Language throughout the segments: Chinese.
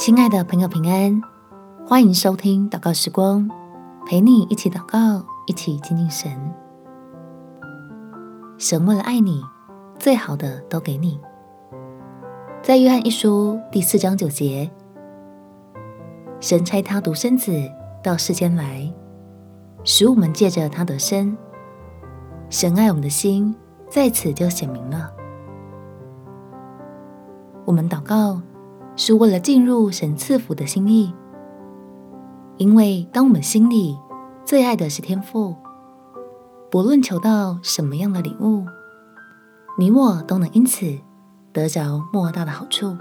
亲爱的朋友，平安，欢迎收听祷告时光，陪你一起祷告，一起亲近神。神为了爱你，最好的都给你。在约翰一书第四章九节，神差他独生子到世间来，使我们借着他得生。神爱我们的心在此就显明了。我们祷告。是为了进入神赐福的心意，因为当我们心里最爱的是天父，不论求到什么样的礼物，你我都能因此得着莫大的好处。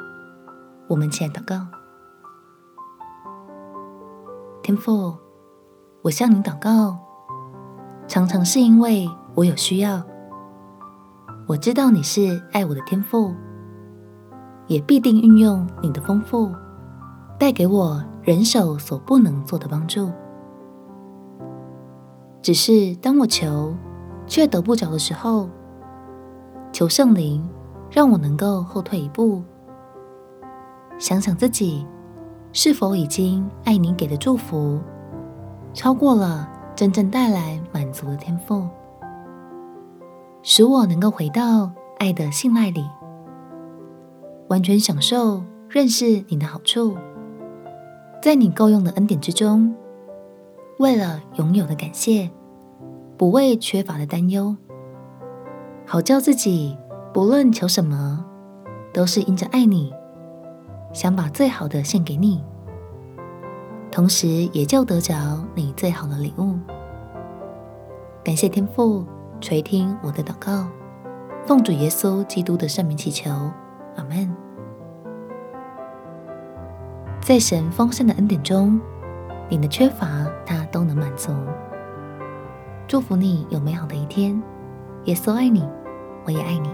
我们起来祷告，天父，我向你祷告，常常是因为我有需要，我知道你是爱我的天父。也必定运用你的丰富，带给我人手所不能做的帮助。只是当我求却得不着的时候，求圣灵让我能够后退一步，想想自己是否已经爱你给的祝福，超过了真正带来满足的天赋，使我能够回到爱的信赖里。完全享受认识你的好处，在你够用的恩典之中，为了拥有的感谢，不为缺乏的担忧，好叫自己不论求什么，都是因着爱你，想把最好的献给你，同时也就得着你最好的礼物。感谢天父垂听我的祷告，奉主耶稣基督的圣名祈求。阿门。在神丰盛的恩典中，你的缺乏他都能满足。祝福你有美好的一天。耶稣爱你，我也爱你。